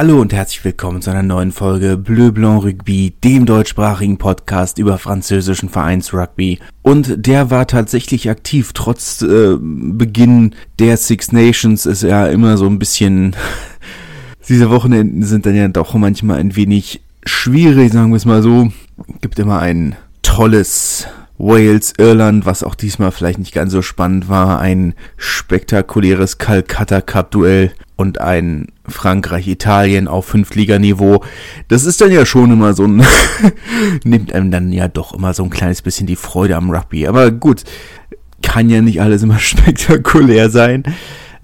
Hallo und herzlich willkommen zu einer neuen Folge Bleu Blanc Rugby, dem deutschsprachigen Podcast über französischen Vereinsrugby. Und der war tatsächlich aktiv, trotz äh, Beginn der Six Nations ist er immer so ein bisschen... Diese Wochenenden sind dann ja doch manchmal ein wenig schwierig, sagen wir es mal so. Gibt immer ein tolles Wales, Irland, was auch diesmal vielleicht nicht ganz so spannend war, ein spektakuläres Calcutta Cup Duell und ein Frankreich-Italien auf Fünftliganiveau. Das ist dann ja schon immer so ein, nimmt einem dann ja doch immer so ein kleines bisschen die Freude am Rugby. Aber gut, kann ja nicht alles immer spektakulär sein.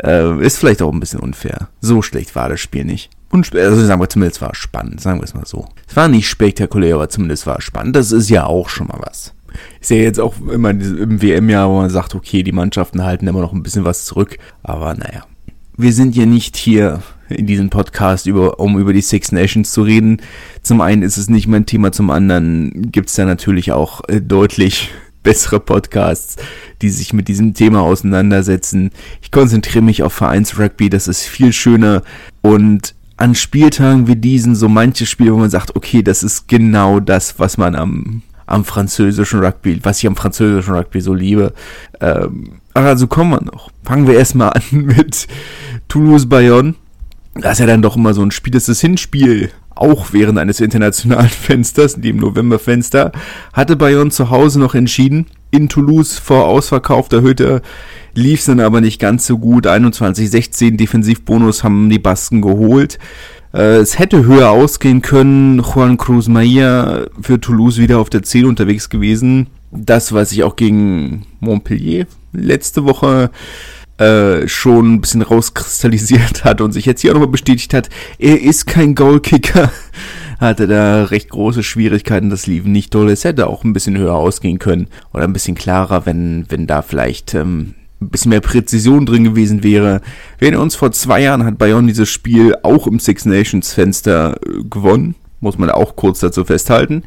Äh, ist vielleicht auch ein bisschen unfair. So schlecht war das Spiel nicht. Und, also sagen wir zumindest war es spannend, sagen wir es mal so. Es war nicht spektakulär, aber zumindest war es spannend. Das ist ja auch schon mal was. Ist ja jetzt auch immer im WM-Jahr, wo man sagt, okay, die Mannschaften halten immer noch ein bisschen was zurück. Aber naja. Wir sind ja nicht hier in diesem Podcast, über, um über die Six Nations zu reden. Zum einen ist es nicht mein Thema, zum anderen gibt es da natürlich auch äh, deutlich bessere Podcasts, die sich mit diesem Thema auseinandersetzen. Ich konzentriere mich auf Vereinsrugby, das ist viel schöner und an Spieltagen wie diesen so manche Spiele, wo man sagt, okay, das ist genau das, was man am am französischen Rugby, was ich am französischen Rugby so liebe. Ähm, also kommen wir noch. Fangen wir erstmal an mit Toulouse-Bayonne. Das ist ja dann doch immer so ein Spiel, das ist das Hinspiel. Auch während eines internationalen Fensters, dem Novemberfenster, hatte Bayonne zu Hause noch entschieden. In Toulouse vor ausverkaufter Hütte lief es dann aber nicht ganz so gut. 21-16 Defensivbonus haben die Basken geholt. Äh, es hätte höher ausgehen können. Juan Cruz Maia für Toulouse wieder auf der 10 unterwegs gewesen. Das, was sich auch gegen Montpellier letzte Woche äh, schon ein bisschen rauskristallisiert hat und sich jetzt hier auch nochmal bestätigt hat, er ist kein Goalkicker. Hatte da recht große Schwierigkeiten, das lief nicht toll. Es hätte auch ein bisschen höher ausgehen können oder ein bisschen klarer, wenn, wenn da vielleicht ähm, ein bisschen mehr Präzision drin gewesen wäre. Wir uns, vor zwei Jahren hat Bayonne dieses Spiel auch im Six Nations Fenster äh, gewonnen. Muss man auch kurz dazu festhalten.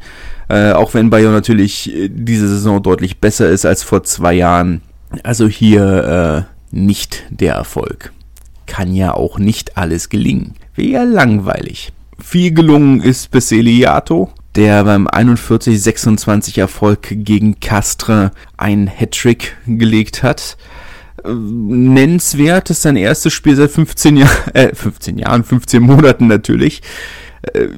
Äh, auch wenn Bayonne natürlich äh, diese Saison deutlich besser ist als vor zwei Jahren. Also hier äh, nicht der Erfolg. Kann ja auch nicht alles gelingen. Wäre ja langweilig. Viel gelungen ist Beseliato, der beim 41-26 Erfolg gegen Castre ein Hattrick gelegt hat nennenswert. Ist sein erstes Spiel seit 15 Jahren, äh, 15 Jahren, 15 Monaten natürlich. Äh,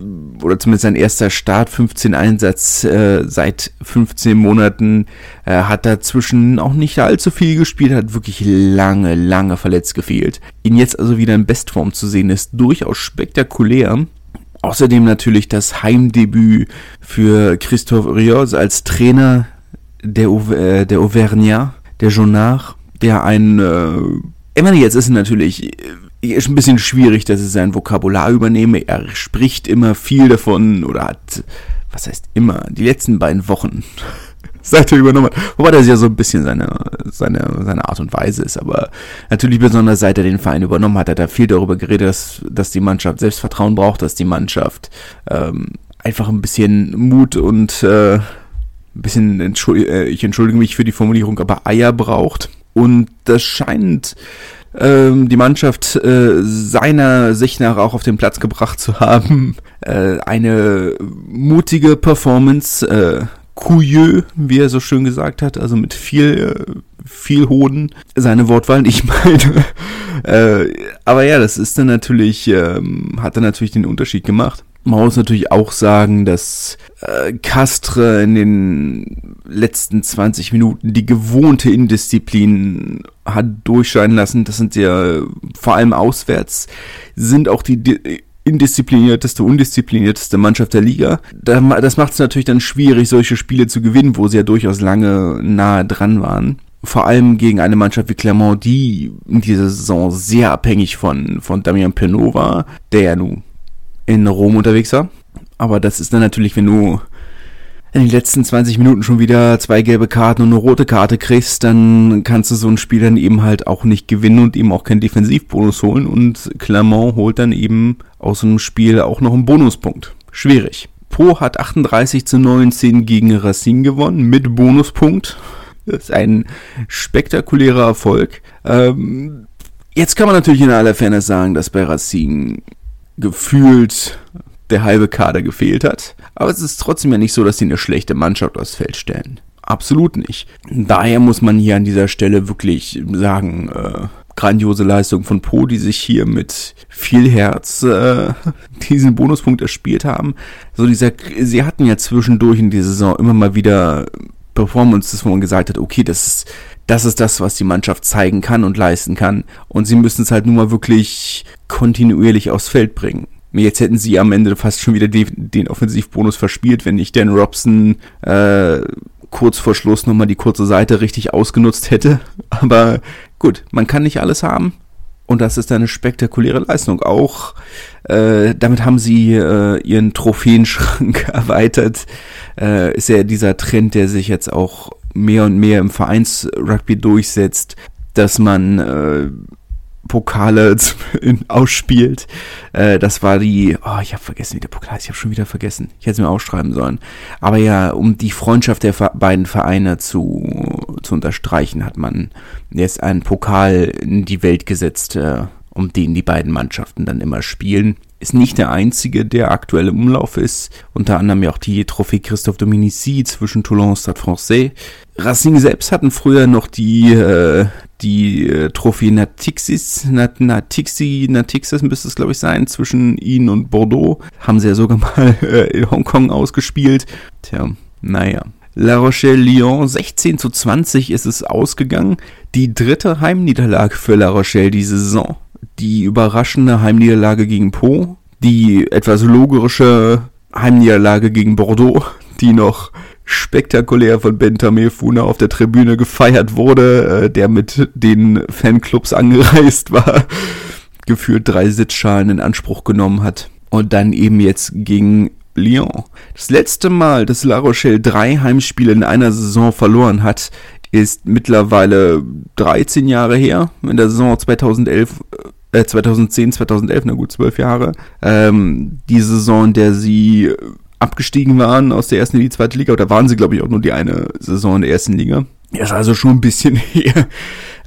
oder zumindest sein erster Start, 15 Einsatz äh, seit 15 Monaten. Äh, hat dazwischen auch nicht allzu viel gespielt, hat wirklich lange, lange verletzt gefehlt. Ihn jetzt also wieder in Bestform zu sehen, ist durchaus spektakulär. Außerdem natürlich das Heimdebüt für Christophe Rios als Trainer der, äh, der Auvergnat, der Jonard der ein, äh, ich meine, jetzt ist natürlich, äh, ist ein bisschen schwierig, dass ich sein Vokabular übernehme. Er spricht immer viel davon oder hat, was heißt immer, die letzten beiden Wochen seit er übernommen hat. Wobei das ja so ein bisschen seine, seine, seine Art und Weise ist. Aber natürlich besonders seit er den Verein übernommen hat, hat er viel darüber geredet, dass, dass die Mannschaft Selbstvertrauen braucht, dass die Mannschaft ähm, einfach ein bisschen Mut und äh, ein bisschen, entschuldige, äh, ich entschuldige mich für die Formulierung, aber Eier braucht. Und das scheint ähm, die Mannschaft äh, seiner Sicht nach auch auf den Platz gebracht zu haben. Äh, eine mutige Performance, äh, couilleux, wie er so schön gesagt hat, also mit viel, viel Hoden, seine Wortwahl, ich meine. äh, aber ja, das ist dann natürlich, ähm, hat dann natürlich den Unterschied gemacht. Man muss natürlich auch sagen, dass äh, Castre in den letzten 20 Minuten die gewohnte Indisziplin hat durchscheinen lassen. Das sind ja vor allem auswärts, sind auch die indisziplinierteste, undisziplinierteste Mannschaft der Liga. Das macht es natürlich dann schwierig, solche Spiele zu gewinnen, wo sie ja durchaus lange nahe dran waren. Vor allem gegen eine Mannschaft wie Clermont, die in dieser Saison sehr abhängig von, von Damian Penaud war, der ja nun in Rom unterwegs war. Aber das ist dann natürlich, wenn du in den letzten 20 Minuten schon wieder zwei gelbe Karten und eine rote Karte kriegst, dann kannst du so ein Spiel dann eben halt auch nicht gewinnen und eben auch keinen Defensivbonus holen. Und Clermont holt dann eben aus einem Spiel auch noch einen Bonuspunkt. Schwierig. Po hat 38 zu 19 gegen Racine gewonnen mit Bonuspunkt. Das ist ein spektakulärer Erfolg. Ähm, jetzt kann man natürlich in aller Fairness sagen, dass bei Racine gefühlt der halbe Kader gefehlt hat. Aber es ist trotzdem ja nicht so, dass sie eine schlechte Mannschaft aufs Feld stellen. Absolut nicht. Daher muss man hier an dieser Stelle wirklich sagen, äh, grandiose Leistung von Po, die sich hier mit viel Herz äh, diesen Bonuspunkt erspielt haben. So dieser, sie hatten ja zwischendurch in dieser Saison immer mal wieder Performances, wo man gesagt hat, okay, das ist, das ist das, was die Mannschaft zeigen kann und leisten kann. Und sie müssen es halt nun mal wirklich kontinuierlich aufs Feld bringen. Jetzt hätten sie am Ende fast schon wieder den, Offensivbonus verspielt, wenn nicht Dan Robson äh, kurz vor Schluss nochmal die kurze Seite richtig ausgenutzt hätte. Aber gut, man kann nicht alles haben. Und das ist eine spektakuläre Leistung. Auch äh, damit haben sie äh, ihren Trophäenschrank erweitert. Äh, ist ja dieser Trend, der sich jetzt auch mehr und mehr im Vereinsrugby durchsetzt, dass man äh, Pokale ausspielt. Äh, das war die, oh, ich habe vergessen, wie der Pokal ist, ich habe schon wieder vergessen. Ich hätte es mir aufschreiben sollen. Aber ja, um die Freundschaft der beiden Vereine zu, zu unterstreichen, hat man jetzt einen Pokal in die Welt gesetzt, äh, um den die beiden Mannschaften dann immer spielen ist nicht der einzige, der aktuell im Umlauf ist. Unter anderem ja auch die Trophäe Christophe Dominici zwischen Toulon und Stade Francais. Racing selbst hatten früher noch die, äh, die äh, Trophäe Natixis, Nat, Natixi, Natixis müsste es glaube ich sein, zwischen ihnen und Bordeaux. Haben sie ja sogar mal äh, in Hongkong ausgespielt. Tja, naja. La Rochelle-Lyon 16 zu 20 ist es ausgegangen. Die dritte Heimniederlage für La Rochelle diese Saison die überraschende Heimniederlage gegen Po, die etwas logische Heimniederlage gegen Bordeaux, die noch spektakulär von Benjamin Funa auf der Tribüne gefeiert wurde, äh, der mit den Fanclubs angereist war, gefühlt drei Sitzschalen in Anspruch genommen hat. Und dann eben jetzt gegen Lyon. Das letzte Mal, dass La Rochelle drei Heimspiele in einer Saison verloren hat, ist mittlerweile 13 Jahre her, in der Saison 2011 äh, 2010, 2011, na gut, zwölf Jahre. Ähm, die Saison, in der sie abgestiegen waren aus der ersten in die zweite Liga, oder waren sie, glaube ich, auch nur die eine Saison in der ersten Liga. Ja, ist also schon ein bisschen her.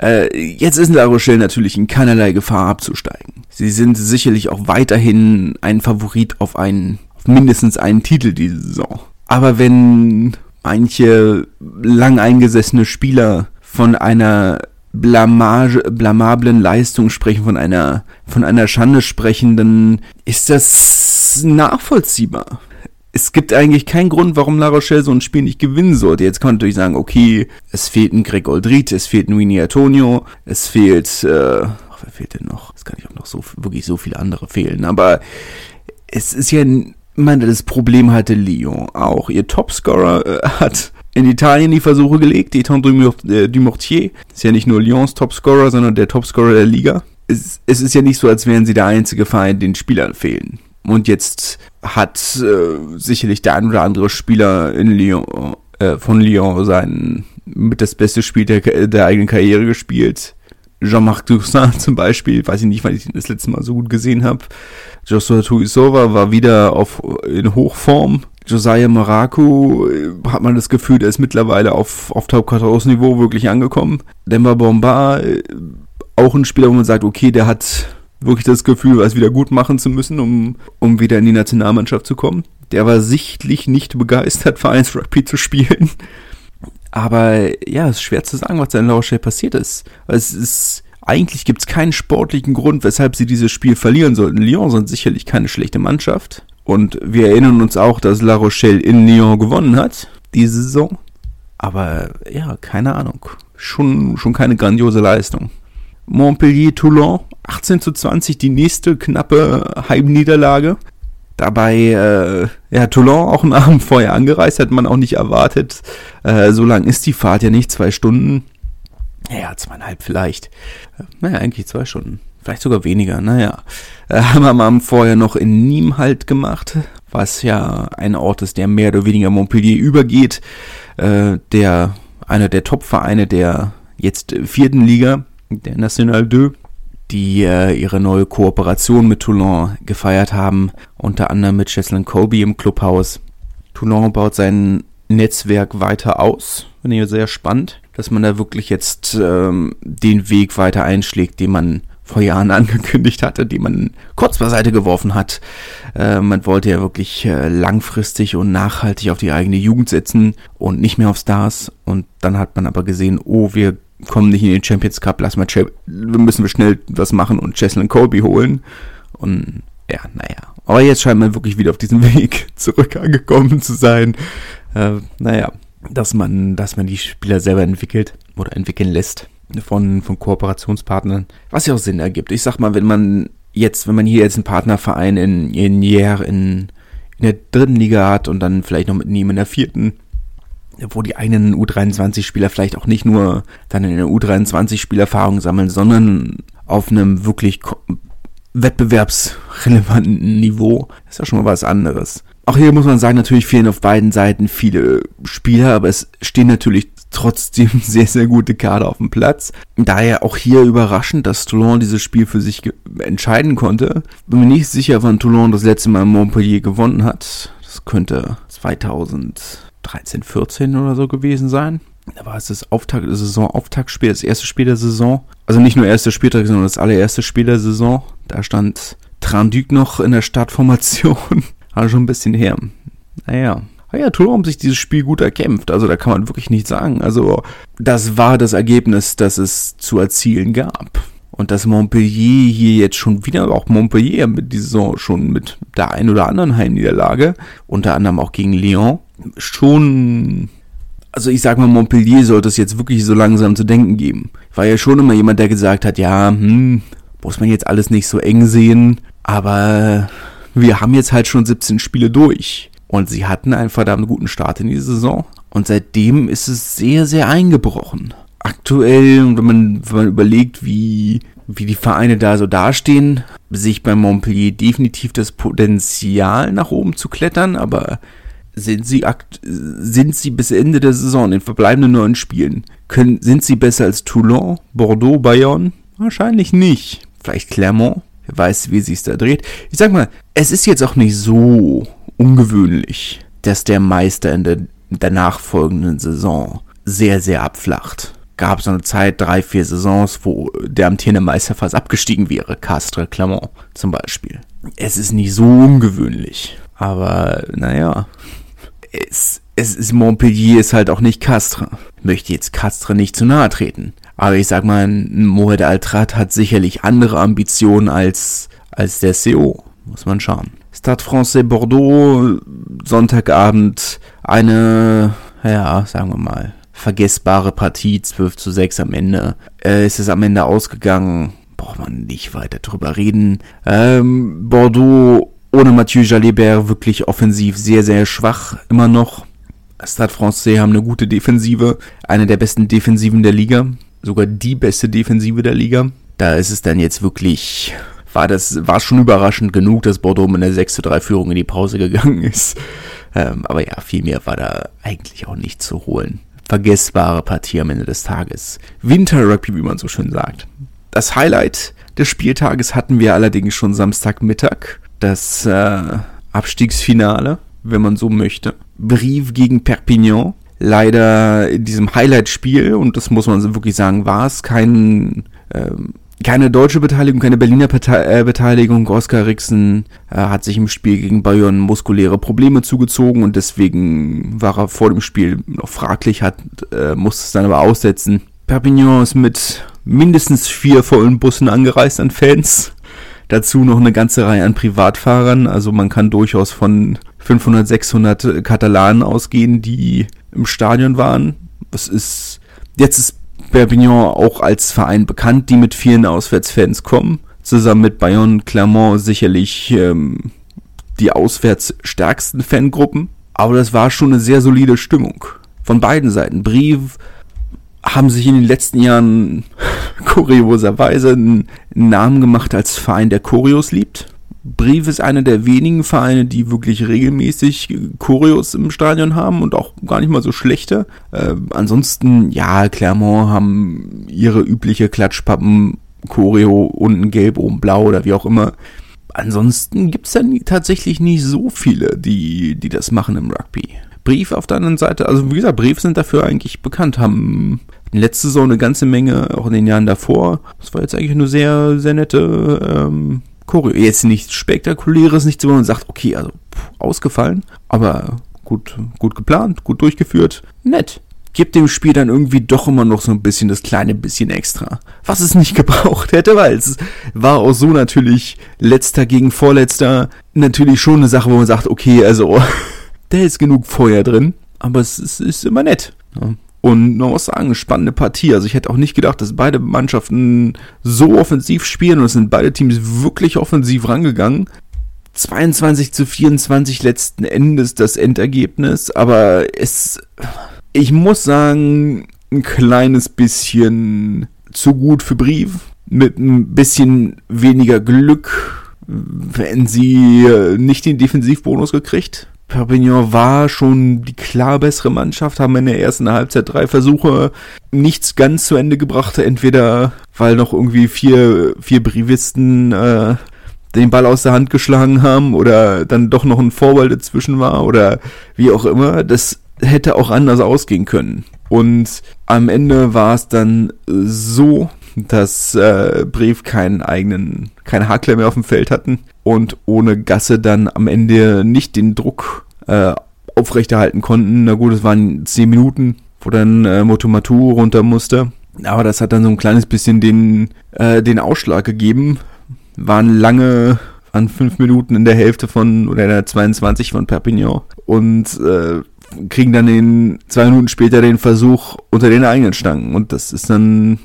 Äh, jetzt ist La Rochelle natürlich in keinerlei Gefahr abzusteigen. Sie sind sicherlich auch weiterhin ein Favorit auf einen, auf mindestens einen Titel diese Saison. Aber wenn manche lang eingesessene Spieler von einer Blamage, blamablen Leistung sprechen, von einer, von einer Schande sprechen, dann ist das nachvollziehbar. Es gibt eigentlich keinen Grund, warum La Rochelle so ein Spiel nicht gewinnen sollte. Jetzt kann man natürlich sagen, okay, es fehlt ein Greg Oldrit, es fehlt ein Winnie Antonio, es fehlt, äh, ach, wer fehlt denn noch? Es kann nicht auch noch so, wirklich so viele andere fehlen, aber es ist ja, man, das Problem hatte Lyon auch. Ihr Topscorer äh, hat in Italien die Versuche gelegt. Etan äh, Dumortier ist ja nicht nur Lyons Topscorer, sondern der Topscorer der Liga. Es, es, ist ja nicht so, als wären sie der einzige Verein, den Spielern fehlen. Und jetzt hat äh, sicherlich der ein oder andere Spieler in Lyon, äh, von Lyon sein mit das beste Spiel der, der eigenen Karriere gespielt. Jean-Marc Toussaint zum Beispiel, weiß ich nicht, weil ich ihn das letzte Mal so gut gesehen habe. Joshua Tuisova war wieder auf, in Hochform. Josiah Maraku äh, hat man das Gefühl, der ist mittlerweile auf, auf Top 14 Niveau wirklich angekommen. Demba Bomba, äh, auch ein Spieler, wo man sagt, okay, der hat wirklich das Gefühl, was wieder gut machen zu müssen, um, um wieder in die Nationalmannschaft zu kommen. Der war sichtlich nicht begeistert, Vereinsrugby zu spielen. Aber ja, es ist schwer zu sagen, was da in La Rochelle passiert ist. Es ist, eigentlich gibt es keinen sportlichen Grund, weshalb sie dieses Spiel verlieren sollten. Lyon sind sicherlich keine schlechte Mannschaft. Und wir erinnern uns auch, dass La Rochelle in Lyon gewonnen hat, diese Saison. Aber ja, keine Ahnung. Schon, schon keine grandiose Leistung. Montpellier-Toulon, 18 zu 20, die nächste knappe Heimniederlage. Dabei, äh, ja, Toulon auch einen Abend vorher angereist, hätte man auch nicht erwartet. Äh, so lang ist die Fahrt ja nicht, zwei Stunden. Ja, zweieinhalb vielleicht. Naja, eigentlich zwei Stunden. Vielleicht sogar weniger, naja. Äh, haben wir mal vorher noch in Nîmes halt gemacht, was ja ein Ort ist, der mehr oder weniger Montpellier übergeht. Äh, der, einer der Top-Vereine der jetzt vierten Liga, der National 2, die äh, ihre neue Kooperation mit Toulon gefeiert haben, unter anderem mit Cheslin Colby im Clubhaus. Toulon baut sein Netzwerk weiter aus, finde ich sehr spannend, dass man da wirklich jetzt ähm, den Weg weiter einschlägt, den man vor Jahren angekündigt hatte, die man kurz beiseite geworfen hat. Äh, man wollte ja wirklich äh, langfristig und nachhaltig auf die eigene Jugend setzen und nicht mehr auf Stars. Und dann hat man aber gesehen, oh, wir kommen nicht in den Champions Cup, lass mal, müssen wir schnell was machen und Cheslin Colby holen. Und ja, naja. Aber jetzt scheint man wirklich wieder auf diesem Weg zurück angekommen zu sein. Äh, naja, dass man, dass man die Spieler selber entwickelt oder entwickeln lässt von, von Kooperationspartnern, was ja auch Sinn ergibt. Ich sag mal, wenn man jetzt, wenn man hier jetzt einen Partnerverein in, in in, in der dritten Liga hat und dann vielleicht noch mit ihm in der vierten, wo die einen U23-Spieler vielleicht auch nicht nur dann in der U23-Spielerfahrung sammeln, sondern auf einem wirklich wettbewerbsrelevanten Niveau, ist ja schon mal was anderes. Auch hier muss man sagen, natürlich fehlen auf beiden Seiten viele Spieler, aber es stehen natürlich trotzdem sehr, sehr gute Kader auf dem Platz. Daher auch hier überraschend, dass Toulon dieses Spiel für sich entscheiden konnte. Bin mir nicht sicher, wann Toulon das letzte Mal Montpellier gewonnen hat. Das könnte 2013, 14 oder so gewesen sein. Da war es das Auftakt, das Saisonauftaktspiel, das erste Spiel der Saison. Also nicht nur erste Spieltag, sondern das allererste Spiel der Saison. Da stand Tranduc noch in der Startformation. War schon ein bisschen her. Naja. Ja, Toulon haben sich dieses Spiel gut erkämpft. Also da kann man wirklich nichts sagen. Also das war das Ergebnis, das es zu erzielen gab. Und dass Montpellier hier jetzt schon wieder, auch Montpellier mit dieser Saison schon mit der ein oder anderen Heimniederlage, unter anderem auch gegen Lyon, schon also ich sag mal, Montpellier sollte es jetzt wirklich so langsam zu denken geben. War ja schon immer jemand, der gesagt hat, ja, hm, muss man jetzt alles nicht so eng sehen, aber wir haben jetzt halt schon 17 Spiele durch. Und sie hatten einen verdammt guten Start in die Saison. Und seitdem ist es sehr, sehr eingebrochen. Aktuell, wenn man, wenn man überlegt, wie, wie die Vereine da so dastehen, sehe ich bei Montpellier definitiv das Potenzial nach oben zu klettern, aber sind sie, akt sind sie bis Ende der Saison in verbleibenden neun Spielen, können, sind sie besser als Toulon, Bordeaux, Bayonne? Wahrscheinlich nicht. Vielleicht Clermont? Wer weiß, wie es da dreht. Ich sag mal, es ist jetzt auch nicht so ungewöhnlich, dass der Meister in der, der nachfolgenden Saison sehr, sehr abflacht. Gab so eine Zeit, drei, vier Saisons, wo der amtierende Meister fast abgestiegen wäre. Castres Clermont zum Beispiel. Es ist nicht so ungewöhnlich. Aber, naja. Es, es ist Montpellier ist halt auch nicht Castres. Ich möchte jetzt Castres nicht zu nahe treten. Aber ich sag mal, Mohamed Altrat hat sicherlich andere Ambitionen als, als der CO. Muss man schauen. Stade Francais Bordeaux, Sonntagabend, eine, ja, sagen wir mal, vergessbare Partie, 12 zu 6 am Ende. Äh, ist es am Ende ausgegangen, braucht man nicht weiter drüber reden. Ähm, Bordeaux ohne Mathieu Jalibert wirklich offensiv sehr, sehr schwach immer noch. Stade Francais haben eine gute Defensive, eine der besten Defensiven der Liga, sogar die beste Defensive der Liga. Da ist es dann jetzt wirklich war das war schon überraschend genug, dass Bordeaux mit einer 6 zu 3 Führung in die Pause gegangen ist. Ähm, aber ja, viel mehr war da eigentlich auch nicht zu holen. Vergessbare Partie am Ende des Tages. Winter Rugby, wie man so schön sagt. Das Highlight des Spieltages hatten wir allerdings schon Samstagmittag. Das äh, Abstiegsfinale, wenn man so möchte. Brief gegen Perpignan. Leider in diesem Highlight-Spiel, und das muss man wirklich sagen, war es kein ähm, keine deutsche Beteiligung, keine Berliner Partei, äh, Beteiligung. Oskar Rixen äh, hat sich im Spiel gegen Bayern muskuläre Probleme zugezogen und deswegen war er vor dem Spiel noch fraglich, hat, äh, musste es dann aber aussetzen. Perpignan ist mit mindestens vier vollen Bussen angereist an Fans. Dazu noch eine ganze Reihe an Privatfahrern. Also man kann durchaus von 500, 600 Katalanen ausgehen, die im Stadion waren. Das ist, jetzt ist Perpignan auch als Verein bekannt, die mit vielen Auswärtsfans kommen. Zusammen mit Bayonne, Clermont sicherlich ähm, die auswärts stärksten Fangruppen. Aber das war schon eine sehr solide Stimmung. Von beiden Seiten. Brief haben sich in den letzten Jahren kurioserweise einen Namen gemacht als Verein, der Choreos liebt. Brief ist einer der wenigen Vereine, die wirklich regelmäßig Choreos im Stadion haben und auch gar nicht mal so schlechte. Äh, ansonsten, ja, Clermont haben ihre übliche Klatschpappen, Choreo, unten gelb, oben blau oder wie auch immer. Ansonsten gibt's dann tatsächlich nicht so viele, die, die das machen im Rugby. Brief auf der anderen Seite, also wie gesagt, Brief sind dafür eigentlich bekannt, haben in letzter Saison eine ganze Menge, auch in den Jahren davor. Das war jetzt eigentlich eine sehr, sehr nette ähm, Choreo. Jetzt nichts Spektakuläres, nichts, wo man sagt, okay, also pff, ausgefallen, aber gut, gut geplant, gut durchgeführt, nett. Gibt dem Spiel dann irgendwie doch immer noch so ein bisschen das kleine bisschen extra. Was es nicht gebraucht hätte, weil es war auch so natürlich letzter gegen vorletzter natürlich schon eine Sache, wo man sagt, okay, also da ist genug Feuer drin, aber es ist, ist immer nett. Und man muss sagen, spannende Partie. Also ich hätte auch nicht gedacht, dass beide Mannschaften so offensiv spielen und es sind beide Teams wirklich offensiv rangegangen. 22 zu 24 letzten Endes das Endergebnis, aber es, ich muss sagen, ein kleines bisschen zu gut für Brief. Mit ein bisschen weniger Glück, wenn sie nicht den Defensivbonus gekriegt. Perpignan war schon die klar bessere Mannschaft, haben in der ersten Halbzeit drei Versuche nichts ganz zu Ende gebracht, entweder weil noch irgendwie vier, vier Brivisten äh, den Ball aus der Hand geschlagen haben oder dann doch noch ein Vorwahl dazwischen war oder wie auch immer. Das hätte auch anders ausgehen können. Und am Ende war es dann so, dass äh, Brief keinen eigenen, keine Hakler mehr auf dem Feld hatten und ohne Gasse dann am Ende nicht den Druck äh, aufrechterhalten konnten. Na gut, es waren zehn Minuten, wo dann äh, Motomatu runter musste. Aber das hat dann so ein kleines bisschen den, äh, den Ausschlag gegeben. Waren lange, waren fünf Minuten in der Hälfte von, oder in der 22 von Perpignan. Und äh, kriegen dann den, zwei Minuten später den Versuch unter den eigenen Stangen. Und das ist dann,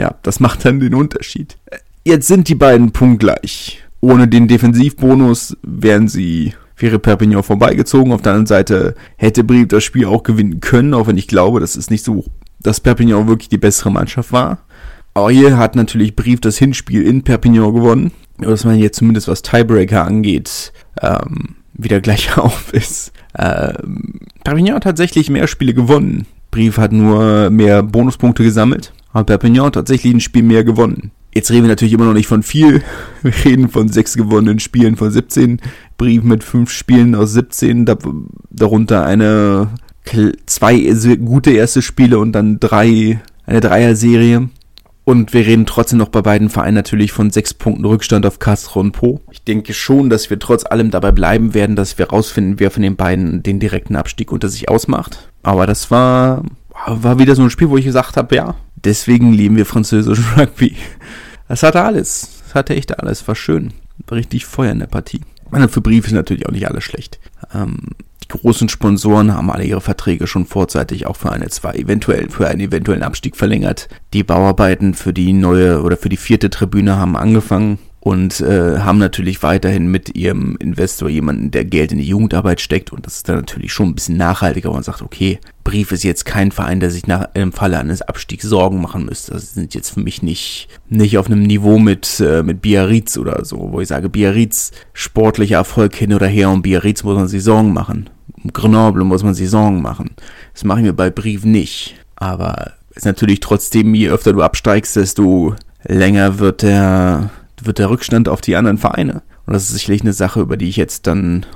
ja, das macht dann den Unterschied. Jetzt sind die beiden punktgleich. Ohne den Defensivbonus wären sie, wäre Perpignan vorbeigezogen. Auf der anderen Seite hätte Brief das Spiel auch gewinnen können, auch wenn ich glaube, das ist nicht so, dass Perpignan wirklich die bessere Mannschaft war. Aber hier hat natürlich Brief das Hinspiel in Perpignan gewonnen. Dass man jetzt zumindest was Tiebreaker angeht, ähm, wieder gleich auf ist. Ähm, Perpignan hat tatsächlich mehr Spiele gewonnen. Brief hat nur mehr Bonuspunkte gesammelt. Aber Perpignan hat tatsächlich ein Spiel mehr gewonnen. Jetzt reden wir natürlich immer noch nicht von viel. Wir reden von sechs gewonnenen Spielen von 17. Brief mit fünf Spielen aus 17. darunter eine, zwei gute erste Spiele und dann drei, eine Dreier-Serie. Und wir reden trotzdem noch bei beiden Vereinen natürlich von sechs Punkten Rückstand auf Castro und Po. Ich denke schon, dass wir trotz allem dabei bleiben werden, dass wir rausfinden, wer von den beiden den direkten Abstieg unter sich ausmacht. Aber das war, war wieder so ein Spiel, wo ich gesagt habe, ja, deswegen lieben wir französischen Rugby. Das hatte alles. Das hatte echt alles. War schön. War richtig Feuer in der Partie. Meine, für Briefe ist natürlich auch nicht alles schlecht. Ähm, die großen Sponsoren haben alle ihre Verträge schon vorzeitig auch für eine zwei eventuell für einen eventuellen Abstieg verlängert. Die Bauarbeiten für die neue oder für die vierte Tribüne haben angefangen und äh, haben natürlich weiterhin mit ihrem Investor jemanden, der Geld in die Jugendarbeit steckt und das ist dann natürlich schon ein bisschen nachhaltiger, man sagt, okay, Brief ist jetzt kein Verein, der sich nach im Falle eines Abstiegs Sorgen machen müsste. Das sind jetzt für mich nicht nicht auf einem Niveau mit äh, mit Biarritz oder so, wo ich sage, Biarritz sportlicher Erfolg hin oder her und Biarritz muss man sich Sorgen machen. Um Grenoble muss man sich Sorgen machen. Das machen wir bei Brief nicht, aber ist natürlich trotzdem, je öfter du absteigst, desto länger wird der wird der Rückstand auf die anderen Vereine. Und das ist sicherlich eine Sache, über die ich jetzt dann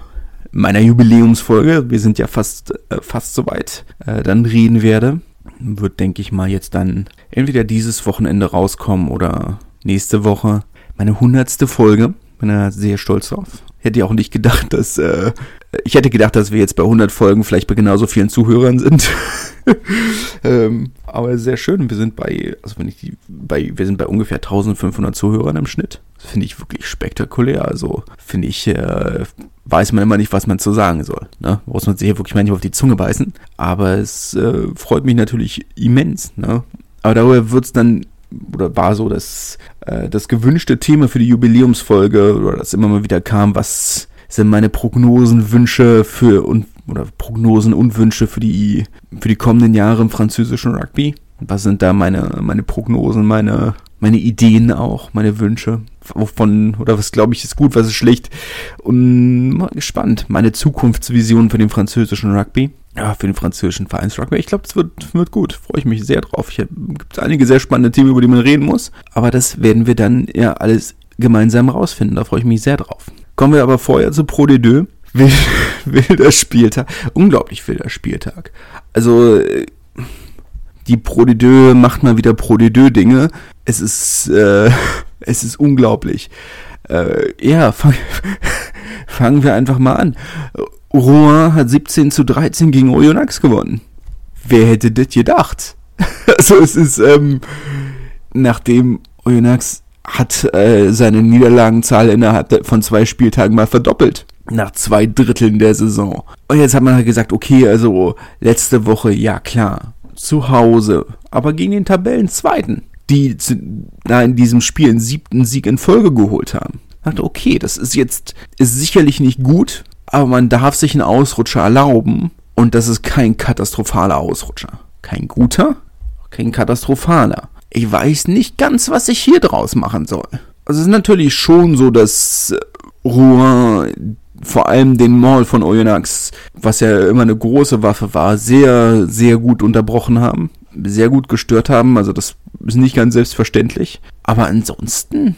meiner Jubiläumsfolge, wir sind ja fast, äh, fast soweit, äh, dann reden werde. Wird, denke ich mal, jetzt dann entweder dieses Wochenende rauskommen oder nächste Woche. Meine hundertste Folge. Bin da sehr stolz drauf. Hätte ja auch nicht gedacht, dass, äh, ich hätte gedacht, dass wir jetzt bei 100 Folgen vielleicht bei genauso vielen Zuhörern sind. ähm, aber sehr schön. Wir sind bei, also wenn ich die, bei, wir sind bei ungefähr 1500 Zuhörern im Schnitt. Das finde ich wirklich spektakulär. Also finde ich, äh, weiß man immer nicht, was man zu sagen soll. Ne? Muss man sich hier wirklich manchmal auf die Zunge beißen. Aber es äh, freut mich natürlich immens. Ne? Aber darüber wird es dann oder war so das, äh, das gewünschte Thema für die Jubiläumsfolge oder das immer mal wieder kam, was sind meine Prognosen, Wünsche für und oder Prognosen und Wünsche für die, für die kommenden Jahre im französischen Rugby. Was sind da meine, meine Prognosen, meine, meine Ideen auch, meine Wünsche? Wovon, oder was glaube ich ist gut, was ist schlecht? Und mal gespannt. Meine Zukunftsvision für den französischen Rugby. Ja, für den französischen Vereinsrugby. Ich glaube, das wird, wird gut. Freue ich mich sehr drauf. Es gibt einige sehr spannende Themen, über die man reden muss. Aber das werden wir dann ja alles gemeinsam rausfinden. Da freue ich mich sehr drauf. Kommen wir aber vorher zu Pro D2 wilder Spieltag. Unglaublich wilder Spieltag. Also, äh, Die Pro de Deux macht mal wieder Pro de Deux Dinge. Es ist, äh, es ist unglaublich. Äh, ja, fang, fangen wir einfach mal an. Rouen hat 17 zu 13 gegen Oyonnax gewonnen. Wer hätte das gedacht? also es ist, ähm, nachdem Oyonnax hat äh, seine Niederlagenzahl innerhalb von zwei Spieltagen mal verdoppelt. Nach zwei Dritteln der Saison. Und jetzt hat man halt gesagt, okay, also letzte Woche, ja klar, zu Hause, aber gegen den Tabellenzweiten, die da in diesem Spiel einen siebten Sieg in Folge geholt haben. Dachte, okay, das ist jetzt, ist sicherlich nicht gut, aber man darf sich einen Ausrutscher erlauben und das ist kein katastrophaler Ausrutscher. Kein guter, kein katastrophaler. Ich weiß nicht ganz, was ich hier draus machen soll. Also es ist natürlich schon so, dass Rouen vor allem den Maul von Oyonnax, was ja immer eine große Waffe war, sehr, sehr gut unterbrochen haben. Sehr gut gestört haben. Also das ist nicht ganz selbstverständlich. Aber ansonsten,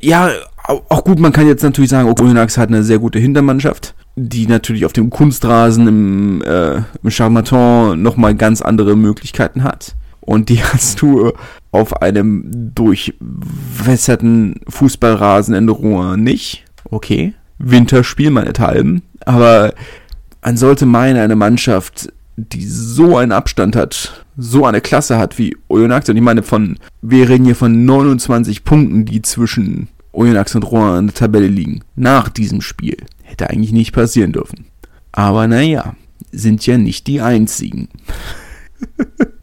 ja, auch gut, man kann jetzt natürlich sagen, Oyonnax hat eine sehr gute Hintermannschaft die natürlich auf dem Kunstrasen im, äh, im Charmaton nochmal ganz andere Möglichkeiten hat. Und die hast du auf einem durchwässerten Fußballrasen in Rouen nicht. Okay. Winterspiel meinethalben. Aber man sollte meinen, eine Mannschaft, die so einen Abstand hat, so eine Klasse hat wie Oyonnax, und ich meine von, wir reden hier von 29 Punkten, die zwischen Oyonnax und Rouen in der Tabelle liegen, nach diesem Spiel. Hätte eigentlich nicht passieren dürfen. Aber naja, sind ja nicht die einzigen.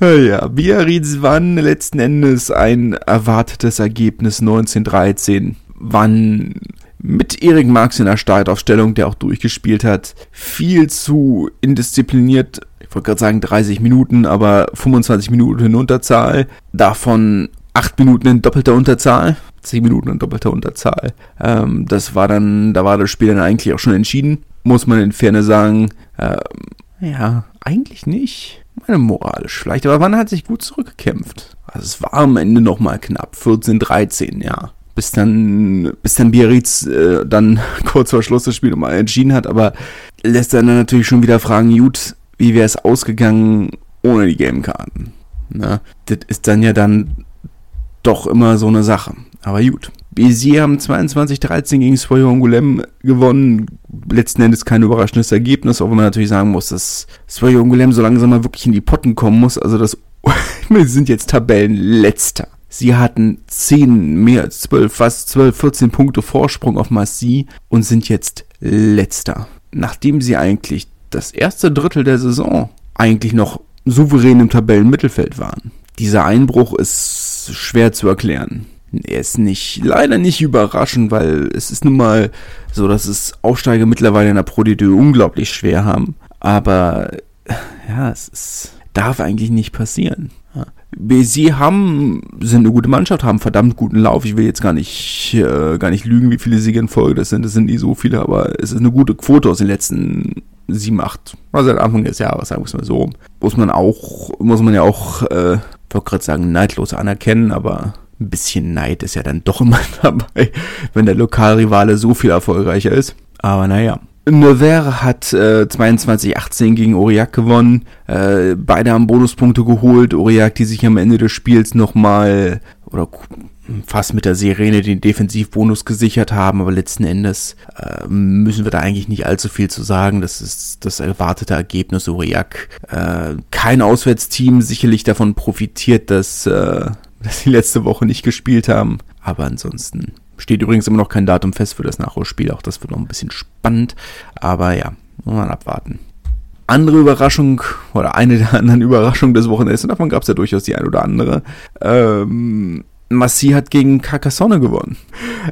ja, Biarritz wann letzten Endes ein erwartetes Ergebnis 1913. Wann mit Erik Marx in der Startaufstellung, der auch durchgespielt hat, viel zu indiszipliniert. Ich wollte gerade sagen 30 Minuten, aber 25 Minuten in Unterzahl. Davon 8 Minuten in doppelter Unterzahl. 10 Minuten in doppelter Unterzahl. Ähm, das war dann, da war das Spiel dann eigentlich auch schon entschieden. Muss man in Ferne sagen. Ähm, ja, eigentlich nicht. Meine moralisch vielleicht, aber wann hat sich gut zurückgekämpft? Also es war am Ende nochmal knapp. 14, 13, ja bis dann, bis dann Biarritz äh, dann kurz vor Schluss das Spiel nochmal entschieden hat, aber lässt dann natürlich schon wieder fragen, gut, wie wäre es ausgegangen ohne die Gamekarten? Ne? Das ist dann ja dann doch immer so eine Sache. Aber gut. Bézier haben 22-13 gegen Soyo Angoulême gewonnen. Letzten Endes kein überraschendes Ergebnis, auch wenn man natürlich sagen muss, dass Soyo Angoulême so langsam mal wirklich in die Potten kommen muss. Also das, wir sind jetzt Tabellenletzter. Sie hatten 10, mehr als 12, fast 12, 14 Punkte Vorsprung auf Massy und sind jetzt letzter. Nachdem sie eigentlich das erste Drittel der Saison eigentlich noch souverän im Tabellenmittelfeld waren. Dieser Einbruch ist schwer zu erklären. Er ist nicht, leider nicht überraschend, weil es ist nun mal so, dass es Aufsteiger mittlerweile in der Pro D2 unglaublich schwer haben. Aber ja, es ist, darf eigentlich nicht passieren. Sie haben, sind eine gute Mannschaft, haben verdammt guten Lauf. Ich will jetzt gar nicht, äh, gar nicht lügen, wie viele Siege in Folge das sind. Das sind nicht so viele, aber es ist eine gute Quote aus den letzten sieben, acht, also seit Anfang des Jahres, sagen wir es mal so. Muss man auch, muss man ja auch, äh, wollte gerade sagen, neidlos anerkennen, aber ein bisschen Neid ist ja dann doch immer dabei, wenn der Lokalrivale so viel erfolgreicher ist. Aber naja, Nevers hat äh, 22-18 gegen Aurillac gewonnen. Äh, beide haben Bonuspunkte geholt. Aurillac, die sich am Ende des Spiels nochmal oder fast mit der Sirene den Defensivbonus gesichert haben, aber letzten Endes äh, müssen wir da eigentlich nicht allzu viel zu sagen. Das ist das erwartete Ergebnis. Aurillac, äh, kein Auswärtsteam sicherlich davon profitiert, dass, äh, dass sie letzte Woche nicht gespielt haben, aber ansonsten Steht übrigens immer noch kein Datum fest für das Nachholspiel, auch das wird noch ein bisschen spannend. Aber ja, muss man abwarten. Andere Überraschung oder eine der anderen Überraschungen des Wochenendes, und davon gab es ja durchaus die ein oder andere. Ähm, Massi hat gegen Carcassonne gewonnen.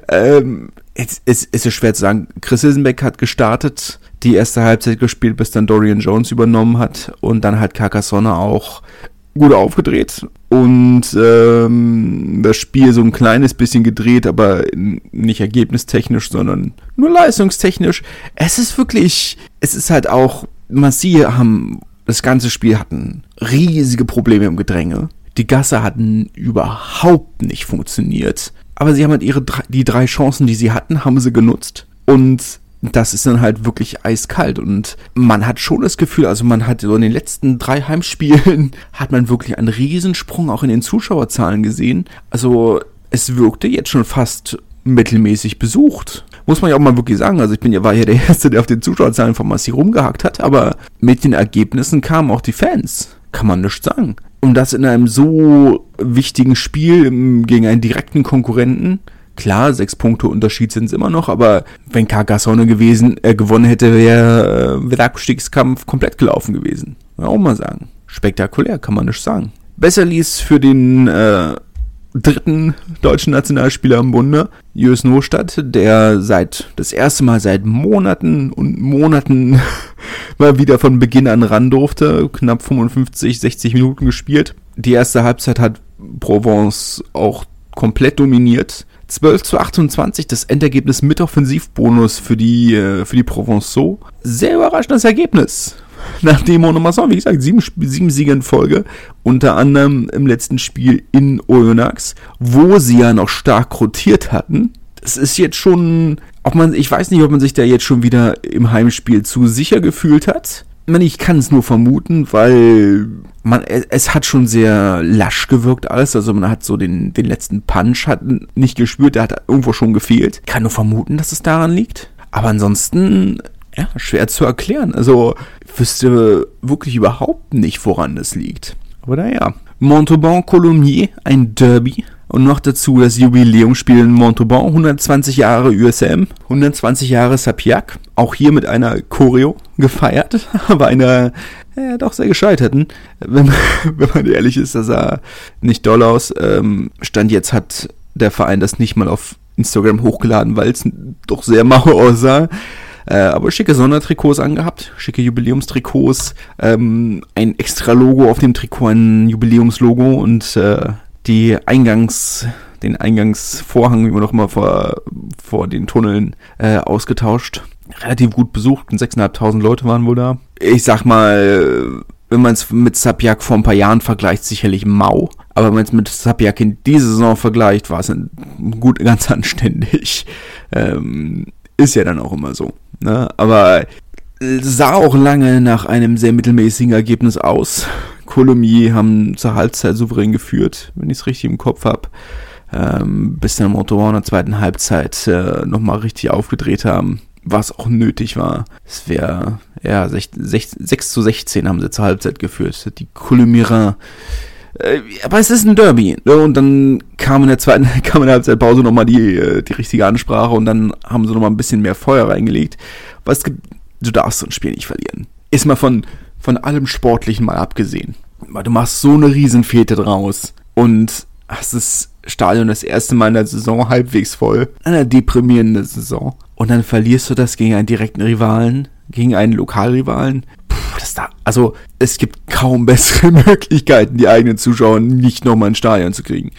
Ähm, es, es, es ist schwer zu sagen. Chris Hilsenbeck hat gestartet, die erste Halbzeit gespielt, bis dann Dorian Jones übernommen hat. Und dann hat Carcassonne auch gut aufgedreht und ähm, das Spiel so ein kleines bisschen gedreht, aber nicht ergebnistechnisch, sondern nur leistungstechnisch. Es ist wirklich, es ist halt auch, Massi haben das ganze Spiel hatten riesige Probleme im Gedränge. Die Gasse hatten überhaupt nicht funktioniert. Aber sie haben halt ihre die drei Chancen, die sie hatten, haben sie genutzt. Und das ist dann halt wirklich eiskalt und man hat schon das Gefühl, also man hat so in den letzten drei Heimspielen hat man wirklich einen Riesensprung auch in den Zuschauerzahlen gesehen. Also es wirkte jetzt schon fast mittelmäßig besucht. Muss man ja auch mal wirklich sagen. Also ich bin ja, war ja der Erste, der auf den Zuschauerzahlen von Massi rumgehackt hat, aber mit den Ergebnissen kamen auch die Fans. Kann man nicht sagen. Und das in einem so wichtigen Spiel gegen einen direkten Konkurrenten. Klar, sechs Punkte Unterschied sind es immer noch, aber wenn Carcassonne gewesen, äh, gewonnen hätte, wäre äh, wär der Abstiegskampf komplett gelaufen gewesen. Ja, auch mal sagen. Spektakulär, kann man nicht sagen. Besser ließ für den äh, dritten deutschen Nationalspieler im Bunde, Jös Nostadt, der seit das erste Mal seit Monaten und Monaten mal wieder von Beginn an ran durfte, knapp 55, 60 Minuten gespielt. Die erste Halbzeit hat Provence auch komplett dominiert. 12 zu 28, das Endergebnis mit Offensivbonus für die, äh, für die Provenceaux. Sehr überraschendes Ergebnis nachdem Monomasson, wie gesagt, sieben, sieben Siege in Folge, unter anderem im letzten Spiel in Oyonnax, wo sie ja noch stark rotiert hatten. Das ist jetzt schon, ob man, ich weiß nicht, ob man sich da jetzt schon wieder im Heimspiel zu sicher gefühlt hat. Ich, meine, ich kann es nur vermuten, weil man, es hat schon sehr lasch gewirkt alles. Also man hat so den, den letzten Punch hat nicht gespürt, der hat irgendwo schon gefehlt. Kann nur vermuten, dass es daran liegt. Aber ansonsten ja, schwer zu erklären. Also wüsste wirklich überhaupt nicht, woran das liegt. Aber naja. Montauban-Colomiers, ein Derby. Und noch dazu das Jubiläumsspiel in Montauban, 120 Jahre USM, 120 Jahre Sapiac. Auch hier mit einer Choreo gefeiert, aber einer ja, doch sehr gescheiterten. Wenn, wenn man ehrlich ist, das sah nicht doll aus. Ähm, Stand jetzt hat der Verein das nicht mal auf Instagram hochgeladen, weil es doch sehr mau aussah. Äh, aber schicke Sondertrikots angehabt, schicke Jubiläumstrikots, ähm, ein extra Logo auf dem Trikot, ein Jubiläumslogo und äh, die Eingangs, den Eingangsvorhang, wie man noch mal vor, vor den Tunneln äh, ausgetauscht. Relativ gut besucht, 6.500 Leute waren wohl da. Ich sag mal, wenn man es mit Sapiak vor ein paar Jahren vergleicht, sicherlich mau. Aber wenn man es mit Sapiak in dieser Saison vergleicht, war es gut, ganz anständig. Ähm, ist ja dann auch immer so. Ne? Aber sah auch lange nach einem sehr mittelmäßigen Ergebnis aus. Colomiers haben zur Halbzeit souverän geführt, wenn ich es richtig im Kopf habe. Ähm, bis dann Montauban in der zweiten Halbzeit äh, nochmal richtig aufgedreht haben, was auch nötig war. Es wäre, ja, 6, 6, 6, zu 16 haben sie zur Halbzeit geführt. Die Colomiers äh, aber es ist ein Derby. Und dann kam in der zweiten, kam in der Halbzeitpause nochmal die, äh, die richtige Ansprache und dann haben sie nochmal ein bisschen mehr Feuer reingelegt. Gibt, du darfst so ein Spiel nicht verlieren. Ist mal von, von allem Sportlichen mal abgesehen. Du machst so eine Riesenfete draus und hast das Stadion das erste Mal in der Saison halbwegs voll. Eine deprimierende Saison. Und dann verlierst du das gegen einen direkten Rivalen, gegen einen Lokalrivalen das da, also es gibt kaum bessere Möglichkeiten, die eigenen Zuschauer nicht nochmal ins Stadion zu kriegen.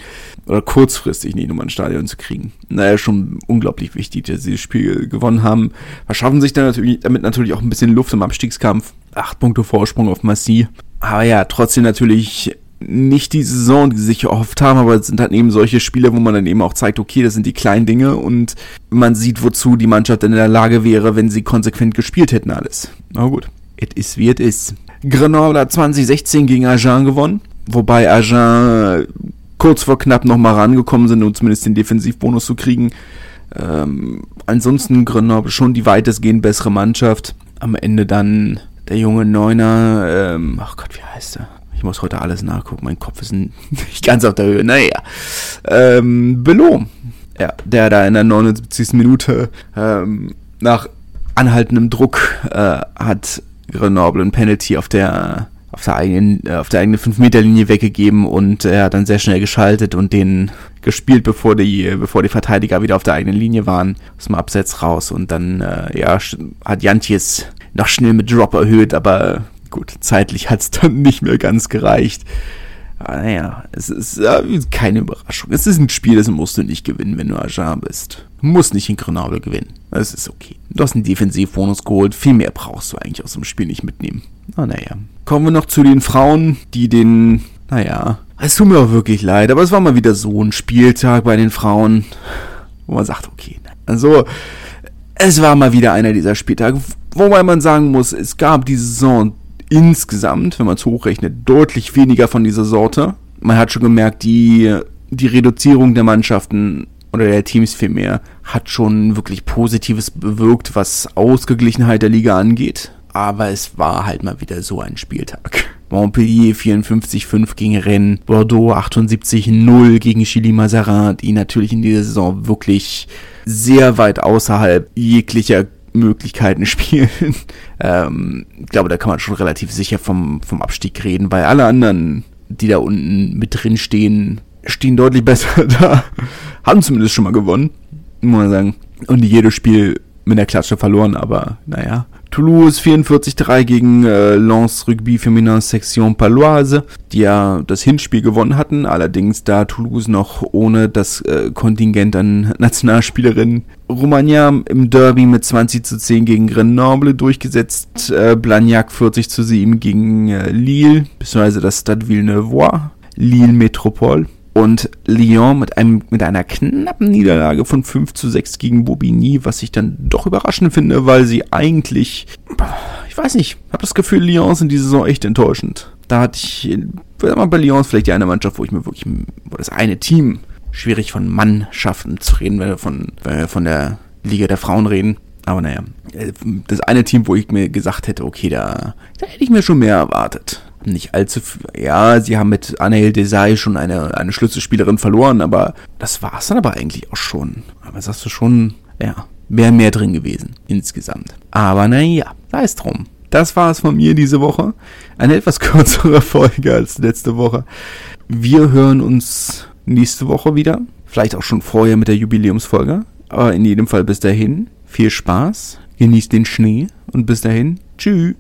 Oder kurzfristig nicht nochmal ins Stadion zu kriegen. Naja, schon unglaublich wichtig, dass sie das Spiel gewonnen haben. Verschaffen sich dann natürlich, damit natürlich auch ein bisschen Luft im Abstiegskampf. Acht Punkte Vorsprung auf Massi. Aber ja, trotzdem natürlich nicht die Saison, die sie sich erhofft haben, aber es sind halt eben solche Spiele, wo man dann eben auch zeigt, okay, das sind die kleinen Dinge und man sieht, wozu die Mannschaft in der Lage wäre, wenn sie konsequent gespielt hätten alles. Aber gut. It is wie it is. Grenoble hat 2016 gegen Agen gewonnen, wobei Agen kurz vor knapp nochmal rangekommen sind, um zumindest den Defensivbonus zu kriegen. Ähm, ansonsten Grenoble schon die weitestgehend bessere Mannschaft. Am Ende dann der junge Neuner, ähm, ach Gott, wie heißt er? Ich muss heute alles nachgucken, mein Kopf ist nicht ganz auf der Höhe. Naja, ähm, Belot, ja, der da in der 79. Minute ähm, nach anhaltendem Druck äh, hat Grenoble ein Penalty auf der auf der eigenen äh, auf der eigenen 5 Meter Linie weggegeben und er hat dann sehr schnell geschaltet und den gespielt, bevor die bevor die Verteidiger wieder auf der eigenen Linie waren, aus dem Abseits raus und dann äh, ja hat Jantjes noch schnell mit Drop erhöht, aber gut, zeitlich hat's dann nicht mehr ganz gereicht. Aber naja, es ist äh, keine Überraschung. Es ist ein Spiel, das musst du nicht gewinnen, wenn du Agen bist. Du musst nicht in Grenoble gewinnen. Das ist okay. Du hast einen Defensivbonus geholt. Viel mehr brauchst du eigentlich aus dem Spiel nicht mitnehmen. Na naja. Kommen wir noch zu den Frauen, die den, naja, es tut mir auch wirklich leid, aber es war mal wieder so ein Spieltag bei den Frauen, wo man sagt, okay, also es war mal wieder einer dieser Spieltage, wobei man sagen muss, es gab diese Saison insgesamt, wenn man es hochrechnet, deutlich weniger von dieser Sorte. Man hat schon gemerkt, die, die Reduzierung der Mannschaften oder der Teams vielmehr hat schon wirklich Positives bewirkt, was Ausgeglichenheit der Liga angeht. Aber es war halt mal wieder so ein Spieltag. Montpellier 54-5 gegen Rennes, Bordeaux 78-0 gegen Chili Mazarin, die natürlich in dieser Saison wirklich sehr weit außerhalb jeglicher Möglichkeiten spielen. ähm, ich glaube, da kann man schon relativ sicher vom, vom Abstieg reden, weil alle anderen, die da unten mit drin stehen, stehen deutlich besser da. Haben zumindest schon mal gewonnen, muss man sagen. Und jedes Spiel mit der Klatsche verloren, aber naja. Toulouse 44-3 gegen äh, Lens Rugby Feminin Section Paloise, die ja das Hinspiel gewonnen hatten, allerdings da Toulouse noch ohne das äh, Kontingent an Nationalspielerinnen. Romagna im Derby mit 20 zu 10 gegen Grenoble durchgesetzt, äh, Blagnac 40 zu 7 gegen äh, Lille, beziehungsweise das Stade Villeneuvois, Lille Metropole und Lyon mit einem mit einer knappen Niederlage von 5 zu 6 gegen Bobigny, was ich dann doch überraschend finde, weil sie eigentlich ich weiß nicht, habe das Gefühl, Lyon sind diese Saison echt enttäuschend. Da hatte ich mal bei Lyon vielleicht die eine Mannschaft, wo ich mir wirklich wo das eine Team schwierig von Mannschaften zu reden, wenn wir von wenn wir von der Liga der Frauen reden. Aber naja, das eine Team, wo ich mir gesagt hätte, okay, da, da hätte ich mir schon mehr erwartet nicht allzu viel. Ja, sie haben mit Anhel Desai schon eine, eine Schlüsselspielerin verloren, aber das war es dann aber eigentlich auch schon. Aber sagst du schon, ja, wäre mehr drin gewesen insgesamt. Aber naja, sei es drum. Das war es von mir diese Woche. Eine etwas kürzere Folge als letzte Woche. Wir hören uns nächste Woche wieder. Vielleicht auch schon vorher mit der Jubiläumsfolge. Aber in jedem Fall bis dahin viel Spaß, genießt den Schnee und bis dahin, tschüss.